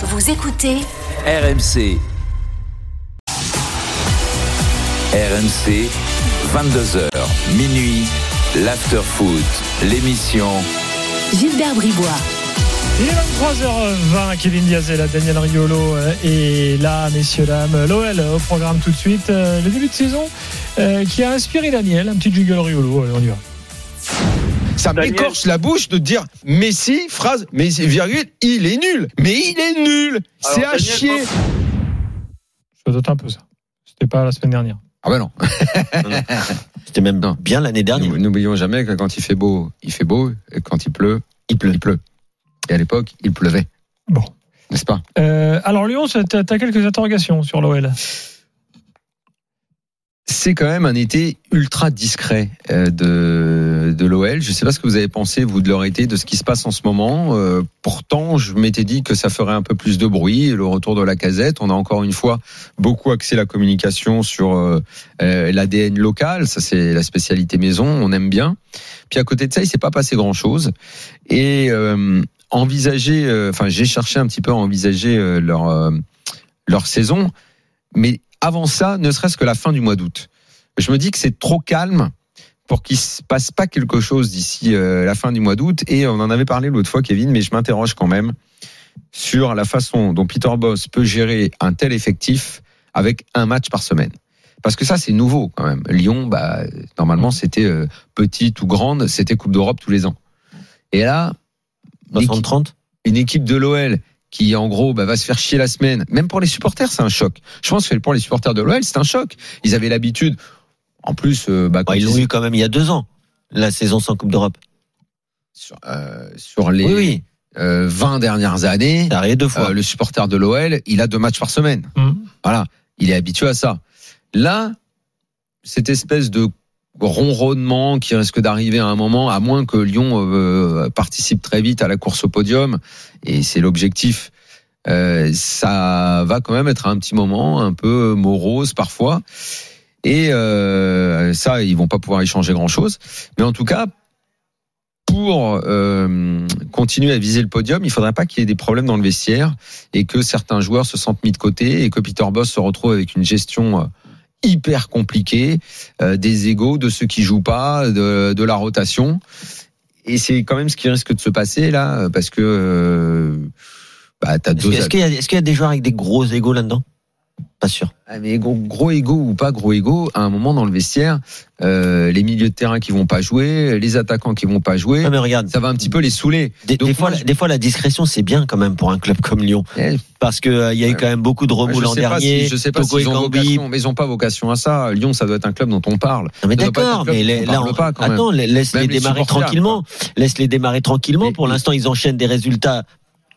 Vous écoutez RMC. RMC, 22h, minuit, l'after-foot, l'émission Gilbert Bribois. Il est 23h20, Kevin Diazella, Daniel Riolo euh, est là, messieurs, dames. L'OL au programme tout de suite. Euh, Le début de saison euh, qui a inspiré Daniel, un petit jiggle Riolo. Allez, on y va. Ça m'écorche la bouche de dire Messi, phrase, Messi, virgule, il est nul. Mais il est nul. C'est à Daniel, chier. Je doute un peu ça. C'était pas la semaine dernière. Ah bah non. C'était même Non. bien l'année dernière. N'oublions jamais que quand il fait beau, il fait beau. Et quand il pleut, il pleut. Il pleut. Et à l'époque, il pleuvait. Bon. N'est-ce pas? Euh, alors, Lyon, tu as, quelques interrogations sur l'OL. C'est quand même un été ultra discret euh, de, de l'OL. Je ne sais pas ce que vous avez pensé, vous, de leur été, de ce qui se passe en ce moment. Euh, pourtant, je m'étais dit que ça ferait un peu plus de bruit. Le retour de la casette, on a encore une fois beaucoup axé la communication sur euh, euh, l'ADN local. Ça, c'est la spécialité maison. On aime bien. Puis à côté de ça, il s'est pas passé grand-chose. Et euh, envisager, euh, enfin, j'ai cherché un petit peu à envisager leur leur saison, mais avant ça, ne serait-ce que la fin du mois d'août. Je me dis que c'est trop calme pour qu'il se passe pas quelque chose d'ici euh, la fin du mois d'août. Et on en avait parlé l'autre fois, Kevin, mais je m'interroge quand même sur la façon dont Peter Boss peut gérer un tel effectif avec un match par semaine. Parce que ça, c'est nouveau quand même. Lyon, bah, normalement, c'était euh, petite ou grande, c'était Coupe d'Europe tous les ans. Et là, l'équipe- 60-30 une équipe de l'OL qui en gros bah, va se faire chier la semaine, même pour les supporters, c'est un choc. Je pense que pour les supporters de l'OL, c'est un choc. Ils avaient l'habitude, en plus, euh, bah, Bah, Ils l'ont eu quand même il y a deux ans, la saison sans Coupe d'Europe. sur, euh, sur les Oui, oui, euh, 20 dernières années, deux fois. euh, le supporter de l'OL, il a deux matchs par semaine. Hum. Voilà, il est habitué à ça. Là, cette espèce de ronronnement qui risque d'arriver à un moment, à moins que Lyon euh, participe très vite à la course au podium, et c'est l'objectif. euh, ça va quand même être un petit moment un peu morose parfois, et euh, ça, ils vont pas pouvoir y changer grand chose. Mais en tout cas, pour continuer à viser le podium, il faudrait pas qu'il y ait des problèmes dans le vestiaire et que certains joueurs se sentent mis de côté et que Peter Boss se retrouve avec une gestion hyper compliquée euh, des égaux de ceux qui jouent pas, de, de la rotation. Et c'est quand même ce qui risque de se passer là, parce que euh, bah, t'as Est-ce deux. est-ce qu'il y, a- est-ce qu'il y a des joueurs avec des gros égaux là-dedans? Pas sûr. Ah, mais gros, gros égaux ou pas gros égaux, à un moment dans le vestiaire, euh, les milieux de terrain qui vont pas jouer, les attaquants qui vont pas jouer, Ouais, mais regarde, ça va un petit peu les saouler. des, Donc des fois, moi, la- des fois, la discrétion, c'est bien quand même pour un club comme Lyon. Parce que euh, il y a eu Ouais. quand même beaucoup de remous l'an dernier. si, je sais pas Togo s'ils ont vocation, mais ils ont pas vocation à ça. Lyon, ça doit être un club dont on parle. Non, mais d'accord, mais les- on là, parle on- pas, attends, la- laisse Même les les démarrer tranquillement. Laisse les démarrer tranquillement. Pour l'instant, ils enchaînent des résultats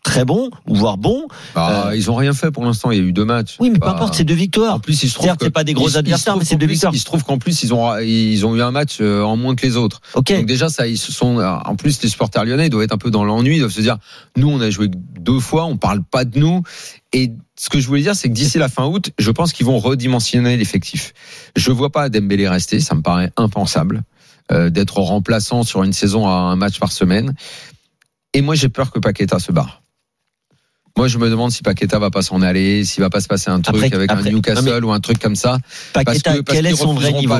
très bons, voire bons. Bah, Euh, ils ont rien fait pour l'instant. Il y a eu deux matchs. Oui, mais peu Bah, importe, c'est deux victoires. En plus, il se trouve Certes, que- c'est pas des gros adversaires, mais c'est deux plus- victoires. Il se trouve qu'en plus, ils ont, ils ont eu un match euh, en moins que les autres. Ok. Donc déjà, ça, ils se sont. En plus, les supporters lyonnais ils doivent être un peu dans l'ennui, ils doivent se dire, nous, on a joué deux fois, on parle pas de nous. Et ce que je voulais dire, c'est que d'ici la fin août, je pense qu'ils vont redimensionner l'effectif. Je vois pas Dembélé rester, ça me paraît impensable euh, d'être remplaçant sur une saison à un match par semaine. Et moi, j'ai peur que Paqueta se barre. Moi, je me demande si Paqueta va pas s'en aller, s'il va pas se passer un truc Après- avec après- un Newcastle ou un truc comme ça. Parce Paqueta, que, parce quel est son vrai niveau.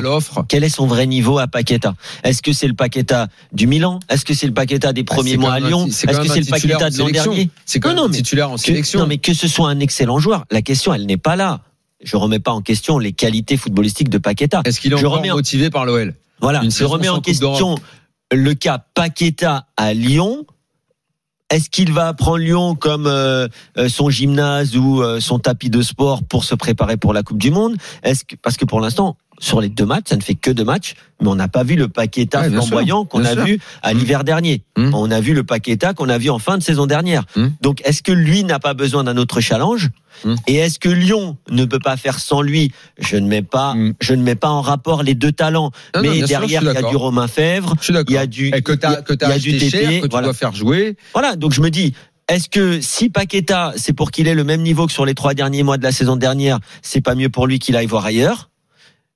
Quel est son vrai niveau à Paqueta Est-ce que c'est le Paqueta du Milan Est-ce que c'est le Paqueta des Bah, premiers mois à Lyon Est-ce que c'est le Paqueta de l'an dernier C'est quand Non, même non, mais titulaire en Que- sélection. Non, mais que ce soit un excellent joueur, la question, elle n'est pas là. Je remets pas en question les qualités footballistiques de Paqueta. Est-ce qu'il est Je encore remets en- motivé par l'OL Voilà, Une je remets en question le cas Paqueta à Lyon. Est-ce qu'il va prendre Lyon comme euh, euh, son gymnase ou euh, son tapis de sport pour se préparer pour la Coupe du Monde? Est-ce parce que pour l'instant sur les deux matchs, ça ne fait que deux matchs, mais on n'a pas vu le Paqueta flamboyant qu'on a sûr. vu à Mm. l'hiver dernier. Mm. On a vu le Paqueta qu'on a vu en fin de saison dernière. Mm. Donc est-ce que lui n'a pas besoin d'un autre challenge. Et est-ce que Lyon ne peut pas faire sans lui? Je ne mets pas, je ne mets pas en rapport les deux talents. Non, mais derrière, il y a du Romain Fèvre. Il y a du, Et que il y a- que t'as il y a acheté du cher, TP, que tu voilà. dois faire jouer. Voilà, donc je me dis, est-ce que si Paqueta, c'est pour qu'il ait le même niveau que sur les trois derniers mois de la saison dernière, c'est pas mieux pour lui qu'il aille voir ailleurs?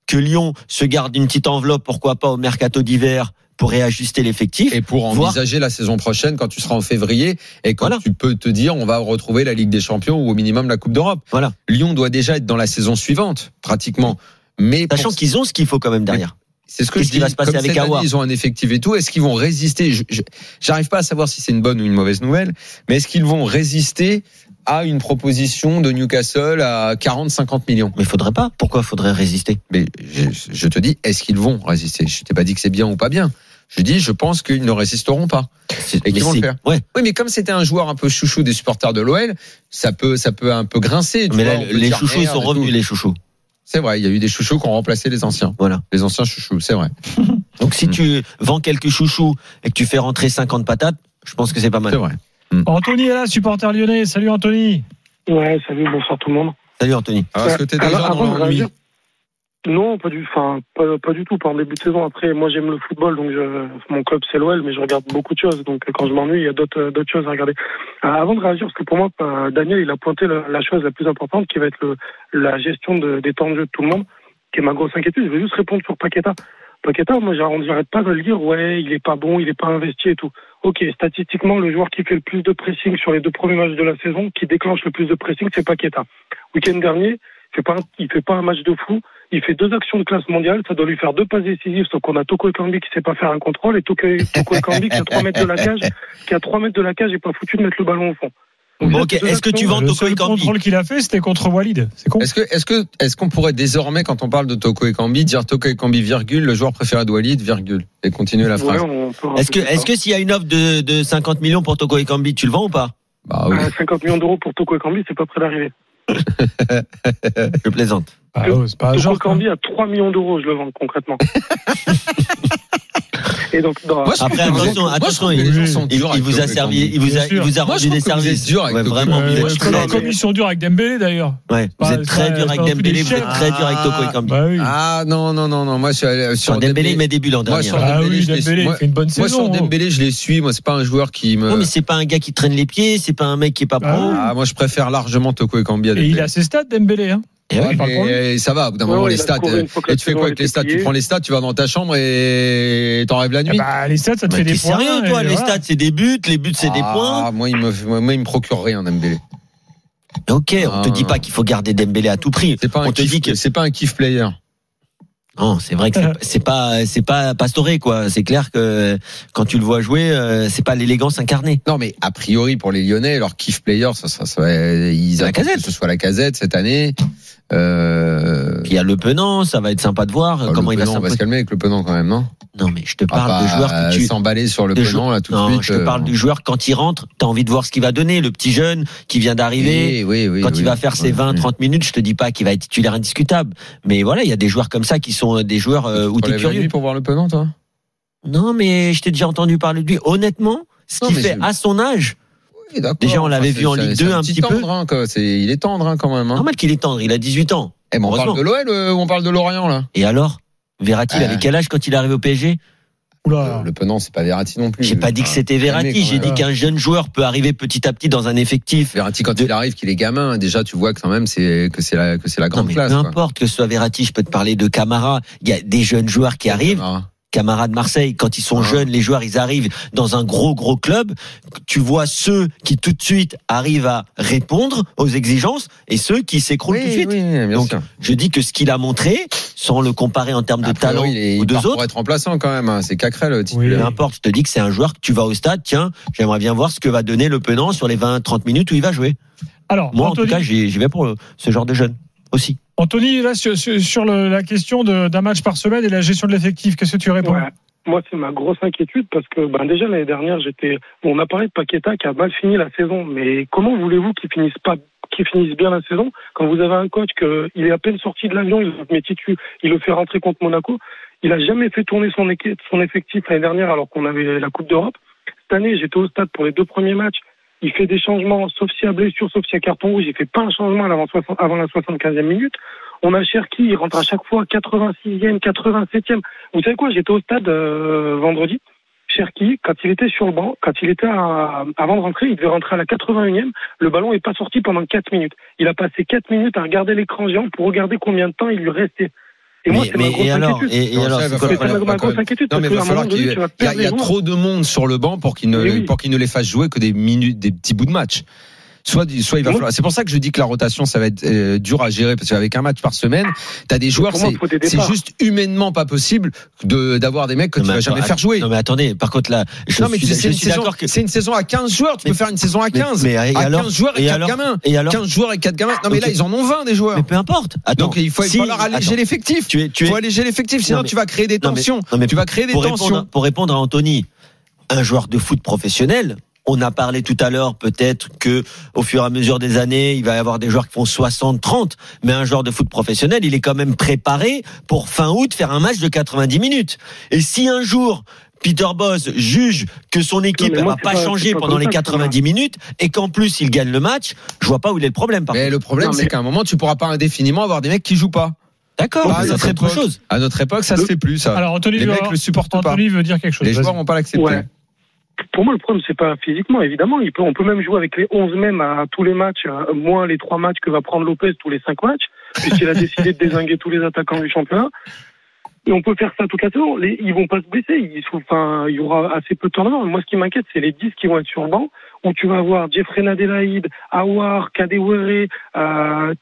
Que Lyon se garde une petite enveloppe, pourquoi pas au mercato d'hiver pour réajuster l'effectif. Et pour Voir- envisager la saison prochaine quand tu seras en février et quand Voilà. tu peux te dire on va retrouver la Ligue des Champions ou au minimum la Coupe d'Europe. Voilà. Lyon doit déjà être dans la saison suivante, pratiquement. Mais Sachant pour- qu'ils ont ce qu'il faut quand même derrière. c'est ce que qu'est-ce je qui dis. va se passer Comme avec Aouar Ils ont un effectif et tout. Est-ce qu'ils vont résister? Je- je- J'arrive pas à savoir si c'est une bonne ou une mauvaise nouvelle, mais est-ce qu'ils vont résister à une proposition de Newcastle à 40-50 millions Mais faudrait pas. Pourquoi faudrait résister? Mais je, je te dis, est-ce qu'ils vont résister? Je t'ai pas dit que c'est bien ou pas bien. Je dis, je pense qu'ils ne résisteront pas. Et qu'ils vont le faire. Ouais. Oui, mais comme c'était un joueur un peu chouchou des supporters de l'OL, ça peut, ça peut un peu grincer. tu Mais vois, là, les chouchous sont revenus les chouchous. C'est vrai, il y a eu des chouchous qui ont remplacé les anciens. Voilà. Les anciens chouchous, c'est vrai. Donc si Mm. tu vends quelques chouchous et que tu fais rentrer 50 patates, je pense que c'est pas mal. C'est vrai. Anthony est là, supporter lyonnais. Salut Anthony. Ouais, salut, bonsoir tout le monde. Salut Anthony. Alors, est-ce que t'es déjà avant dans l'ennui Non, pas du, enfin, pas, pas du tout. Pas en début de saison. Après, moi, j'aime le football, donc je, mon club c'est l'OL, mais je regarde beaucoup de choses. Donc, quand je m'ennuie, il y a d'autres, euh, d'autres choses à regarder. Euh, avant de réagir, parce que pour moi, euh, Daniel, il a pointé la, la chose la plus importante, qui va être le, la gestion de, des temps de jeu de tout le monde, qui est ma grosse inquiétude. Je vais juste répondre sur Paqueta. Paqueta, moi, j'arrête- pas de le dire. Ouais, il est pas bon, il est pas investi et tout. Ok, statistiquement, le joueur qui fait le plus de pressing sur les deux premiers matchs de la saison, qui déclenche le plus de pressing, c'est Paqueta. Week-end dernier, il fait pas, un- match de fou. Il fait deux actions de classe mondiale. Ça doit lui faire deux passes décisives. Sauf qu'on a Toko Ekambi qui sait pas faire un contrôle et Toko, Ekambi qui a 3 mètres de la cage, qui a 3 mètres de la cage et pas foutu de mettre le ballon au fond. Bon, ok, est-ce que tu vends Le Toko seul Ekambi contrôle qu'il a fait, c'était contre Walid. C'est con. Est-ce que, est-ce que, est-ce qu'on pourrait désormais, quand on parle de Toko Ekambi, dire Toko Ekambi, virgule, le joueur préféré de Walid, virgule, et continuer la phrase Est-ce que, est-ce que s'il y a une offre de, de 50 millions pour Toko Ekambi, tu le vends ou pas? Bah oui. Euh, 50 millions d'euros pour Toko Ekambi, c'est pas près d'arriver. Je plaisante. Ah, oh, c'est pas quoi. Ekambi à 3 millions d'euros, je le vends concrètement. et donc, dans, Moi, je Après, vous attention, moi, attention, il- vous a servi, il vous a, il vous a Moi, je rendu des vous services. dur avec Ouais, vraiment, Euh, vous je êtes connais très, comme ils sont durs avec Dembélé d'ailleurs. ouais, vous Bah, êtes très dur avec en Dembélé, vous êtes très dur avec Toko Ekambi. Bah. Ah non non non non moi sur, sur Sur Dembélé, il met des l'an Moi, dernier. Ah oui, Dembélé, il moi- fait une bonne moi sur hein. Dembélé je les suis moi c'est pas un joueur qui me Non, mais c'est pas un gars qui traîne les pieds, c'est pas un mec qui est pas Ah pro. oui. ah, moi je préfère largement Toko Ekambi à Et il a ses stats, Dembélé. Hein. Et Ouais, mais ça va, au bout d'un moment, les stats. que Et tu fais quoi avec les stats? Tu prends les stats, tu vas dans ta chambre et t'en rêves la Eh nuit bah, les stats, ça te Mais fait des points. sérieux, toi Les voilà. stats, c'est des buts, les buts, c'est des points. Ah, moi, il me, moi, moi, il me procure rien, Dembélé. Ok, on te Ah. dit pas qu'il faut garder Dembélé à tout prix. C'est pas un On te kiff, dit que c'est pas un kiff player. non, c'est vrai que c'est- pas c'est pas Pastore quoi. C'est clair que quand tu le vois jouer, euh, c'est pas l'élégance incarnée. Non, mais a priori pour les Lyonnais, leur kiff player, ça, ça, ça ils La Casette. que ce soit la casette cette année. Euh, Puis il y a Le Penant, ça va être sympa de voir oh, comment le il va on va se calmer avec le penant quand même, non? Non, mais je te Ah, parle de bah, joueurs que tu s'emballer sur le de penant là tout de non, suite. je te euh, parle du joueur quand il rentre, t'as envie de voir ce qu'il va donner, le petit jeune qui vient d'arriver. Oui, oui, oui, Quand il va faire ses Ouais, 20, ouais. 30 minutes, je te dis pas qu'il va être titulaire indiscutable. Mais voilà, il y a des joueurs comme ça qui sont des joueurs euh, où Tu la curieux. pour voir le penant, toi? Non, mais je t'ai déjà entendu parler de lui. Honnêtement, ce qu'il fait à son âge, Oui. Déjà, on l'avait vu en Ligue c'est 2 un petit peu. tendre, hein, quoi. C'est, il est tendre hein, quand même. Hein. normal qu'il est tendre, il a 18 ans. Eh, mais on parle de l'OL euh, ou on parle de Lorient là Et alors? Verratti, il Ah. avait quel âge quand il est arrivé au PSG Oula. Le penant, c'est pas Verratti non plus. J'ai pas dit que c'était Verratti, j'ai dit même. qu'un jeune joueur peut arriver petit à petit dans un effectif. Verratti quand De- il arrive qu'il est gamin déjà tu vois que quand même c'est que c'est la que c'est la Non grande mais classe peu quoi. importe que ce soit Verratti, je peux te parler de Camara. Il y a des jeunes joueurs qui arrivent. Ah. Camara de Marseille, quand ils sont Ah. jeunes, les joueurs, ils arrivent dans un gros gros club. Tu vois ceux qui tout de suite arrivent à répondre aux exigences et ceux qui s'écroulent Oui, tout de suite. oui, bien Donc, sûr. Je dis que ce qu'il a montré, sans le comparer en termes de talent il est- aux il deux part pour autres, être remplaçant quand même. hein. C'est Cacrel le Oui. titulaire. peu importe, je te dis que c'est un joueur que tu vas au stade, tiens, j'aimerais bien voir ce que va donner le Penant sur les 20-30 minutes où il va jouer. Alors, Moi, en tout cas, j'y vais pour le- ce genre de jeune aussi. Anthony, là, sur, sur- sur le- la question d'un match par semaine et la gestion de l'effectif, qu'est-ce que tu réponds Ouais. Moi, c'est ma grosse inquiétude parce que ben, déjà l'année dernière, j'étais. Bon, on a parlé de Paqueta qui a mal fini la saison, mais comment voulez-vous qu'il finisse pas, qu'il finisse bien la saison quand vous avez un coach que il est à peine sorti de l'avion, il le met titu, il le fait rentrer contre Monaco. Il a jamais fait tourner son, équipe, son effectif l'année dernière alors qu'on avait la Coupe d'Europe. Cette année, j'étais au stade pour les deux premiers matchs. Il fait des changements, sauf y a blessure, sauf y a carton rouge. Il fait pas un changement avant, 60 avant la 75e minute. On a Cherki, il rentre à chaque fois 86e, 87e. Vous savez quoi J'étais au stade euh, vendredi. Cherki, quand il était sur le banc, quand il était à- avant de rentrer, il devait rentrer à la 81e. Le ballon est pas sorti pendant 4 minutes. Il a passé 4 minutes à regarder l'écran géant pour regarder combien de temps il lui restait. Et moi, Mais, c'est ma mais grosse et alors, inquiétude. et, et Non, alors, ça, c'est ma, grosse inquiétude. Non, mais parce il va falloir qu'il y a, trop de monde sur le banc pour qu'il ne, pour qu'il ne les fasse jouer que des minutes, des petits bouts de match. Soit, soit il va falloir. C'est pour ça que je dis que la rotation, ça va être euh, dur à gérer parce qu'avec un match par semaine, t'as des joueurs, c'est, juste humainement pas possible de, d'avoir des mecs que Non, tu mais vas jamais faire jouer. Non, mais attendez, par contre, là, je Non, mais suis, tu- je c'est une, suis saison, d'accord que. c'est une saison à 15 joueurs. Tu Mais- peux faire une saison à mais- 15. mais, et à alors 15 joueurs et, et 4 alors gamins. Et alors 15 joueurs et 4 gamins. Non, mais là, ils en ont 20 des joueurs. Mais peu importe. Attends, Donc il faut, il si- falloir alléger l'effectif. Tu es, tu Il es, faut alléger l'effectif, sinon Non, mais- tu vas créer des mais- tensions. non, mais tu vas créer des tensions. pour répondre à Anthony, un joueur de foot professionnel, on a parlé tout à l'heure, peut-être que au fur et à mesure des années, il va y avoir des joueurs qui font 60, 30, mais un joueur de foot professionnel, il est quand même préparé pour fin août faire un match de 90 minutes. Et si un jour, Peter Boss juge que son équipe ne va c'est pas, pas- changer pas pendant les ça que ça 90 minutes et qu'en plus il gagne le match, je vois pas où il est le problème. Par Mais contre. le problème, c'est qu'à un moment, tu pourras pas indéfiniment avoir des mecs qui jouent pas. D'accord, Ah, ça c'est autre chose. À notre époque, ça se fait plus, ça. Alors, Anthony, les veut, mecs le supportent pas. Anthony veut dire quelque chose. Les joueurs vont pas l'accepter. Ouais. Pour moi, le problème, c'est pas physiquement, évidemment. Il peut, on peut même jouer avec les 11 mêmes à tous les matchs, moins les 3 matchs que va prendre Lopez tous les 5 matchs, puisqu'il a décidé de désinguer tous les attaquants du championnat. Et on peut faire ça toute la saison. Les, ils vont pas se blesser. Ils sont, enfin, il y aura assez peu de temps Moi, ce qui m'inquiète, c'est les 10 qui vont être sur le banc, où tu vas avoir Jeffrey Nadelaïd, Awar, Kadewere, euh,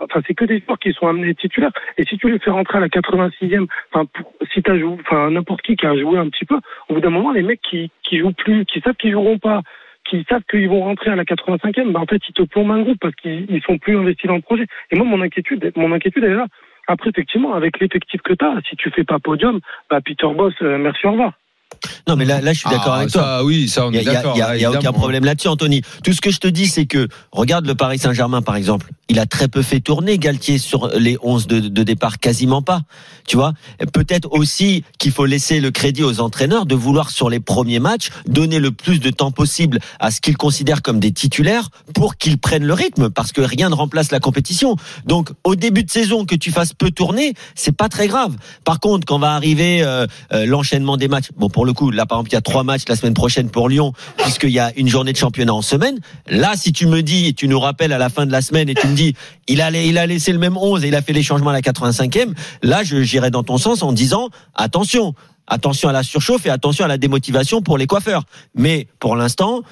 Enfin, c'est que des joueurs qui sont amenés titulaires. Et si tu les fais rentrer à la 86e, enfin, si t'as joué, enfin, n'importe qui qui a joué un petit peu, au bout d'un moment, les mecs qui, qui jouent plus, qui savent qu'ils joueront pas, qui savent qu'ils vont rentrer à la 85e, bah, en fait, ils te plombent un groupe parce qu'ils ils sont plus investis dans le projet. Et moi, mon inquiétude, mon inquiétude, est là. Après, effectivement, avec l'effectif que tu as, si tu fais pas podium, bah, Peter Boss, euh, merci, au revoir. Non, mais là, là, je suis d'accord Ah, avec toi. ça, oui, ça, on Il est a, d'accord. y a- là, y a aucun problème là-dessus, Anthony. Tout ce que je te dis, c'est que regarde le Paris Saint-Germain, par exemple. Il a très peu fait tourner Galtier sur les 11 de, de départ, quasiment pas. Tu vois, peut-être aussi qu'il faut laisser le crédit aux entraîneurs de vouloir sur les premiers matchs donner le plus de temps possible à ce qu'ils considèrent comme des titulaires pour qu'ils prennent le rythme, parce que rien ne remplace la compétition. Donc, au début de saison, que tu fasses peu tourner, c'est pas très grave. Par contre, quand va arriver euh, euh, l'enchaînement des matchs, bon, pour le coup, là, par exemple, il y a trois matchs la semaine prochaine pour Lyon, puisqu'il y a une journée de championnat en semaine. Là, si tu me dis, et tu nous rappelles à la fin de la semaine, et tu me dis, il a, il a laissé le même 11 et il a fait les changements à la 85e, là, j'irai dans ton sens en disant, attention, attention à la surchauffe et attention à la démotivation pour les coiffeurs. Mais pour l'instant,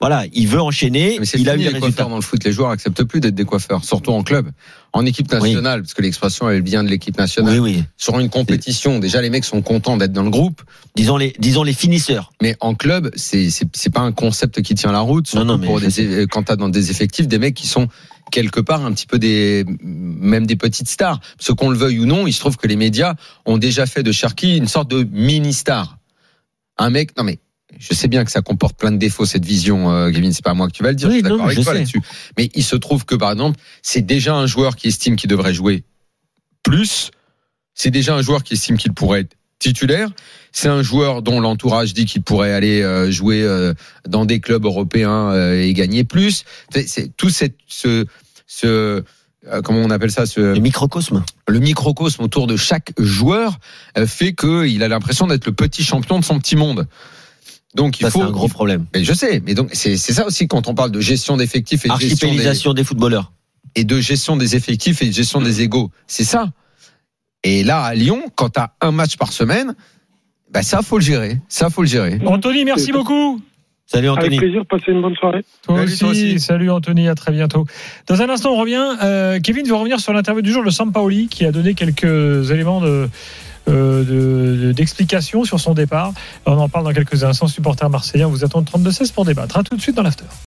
voilà, il veut enchaîner. Mais c'est il a eu les résultats. coiffeurs dans le foot. Les joueurs acceptent plus d'être des coiffeurs, surtout en club. En équipe nationale, parce que l'expression elle vient de l'équipe nationale. Oui, oui. Sur une compétition, déjà les mecs sont contents d'être dans le groupe, Disons les, disons les finisseurs. mais en club, c'est c'est pas un concept qui tient la route. Non, non, mais pour je des, quand t'as dans des effectifs des mecs qui sont quelque part un petit peu des même des petites stars. Ce qu'on le veuille ou non, il se trouve que les médias ont déjà fait de Cherki une sorte de mini star. Un mec, non mais je sais bien que ça comporte plein de défauts cette vision, euh, Kevin. C'est pas à moi que tu vas le dire. Oui, je suis d'accord avec toi là-dessus. Mais il se trouve que par exemple, c'est déjà un joueur qui estime qu'il devrait jouer plus. C'est déjà un joueur qui estime qu'il pourrait être titulaire. C'est un joueur dont l'entourage dit qu'il pourrait aller euh, jouer euh, dans des clubs européens euh, et gagner plus. C'est- tout cette, ce, ce comment on appelle ça, ce, Le microcosme. le microcosme autour de chaque joueur fait qu'il a l'impression d'être le petit champion de son petit monde. Donc il Ça, c'est faut un gros problème. mais je sais, mais donc c'est c'est ça aussi quand on parle de gestion d'effectifs et de gestion des, Archipélisation des footballeurs. et de gestion des effectifs et de gestion des égaux. C'est ça. Et là, à Lyon, quand tu as un match par semaine, bah ça, faut le gérer. Ça, faut le gérer. Anthony, merci beaucoup. Salut Avec Anthony. plaisir, passez une bonne soirée. Toi Salut, aussi. toi aussi. Salut Anthony, à très bientôt. Dans un instant, on revient. Euh, Kevin veut revenir sur l'interview du jour de Sampaoli qui a donné quelques éléments de euh, de- de- d'explication sur son départ. On en parle dans quelques instants. Supporter marseillais, on vous attend 32-16 pour débattre. À tout de suite dans l'after.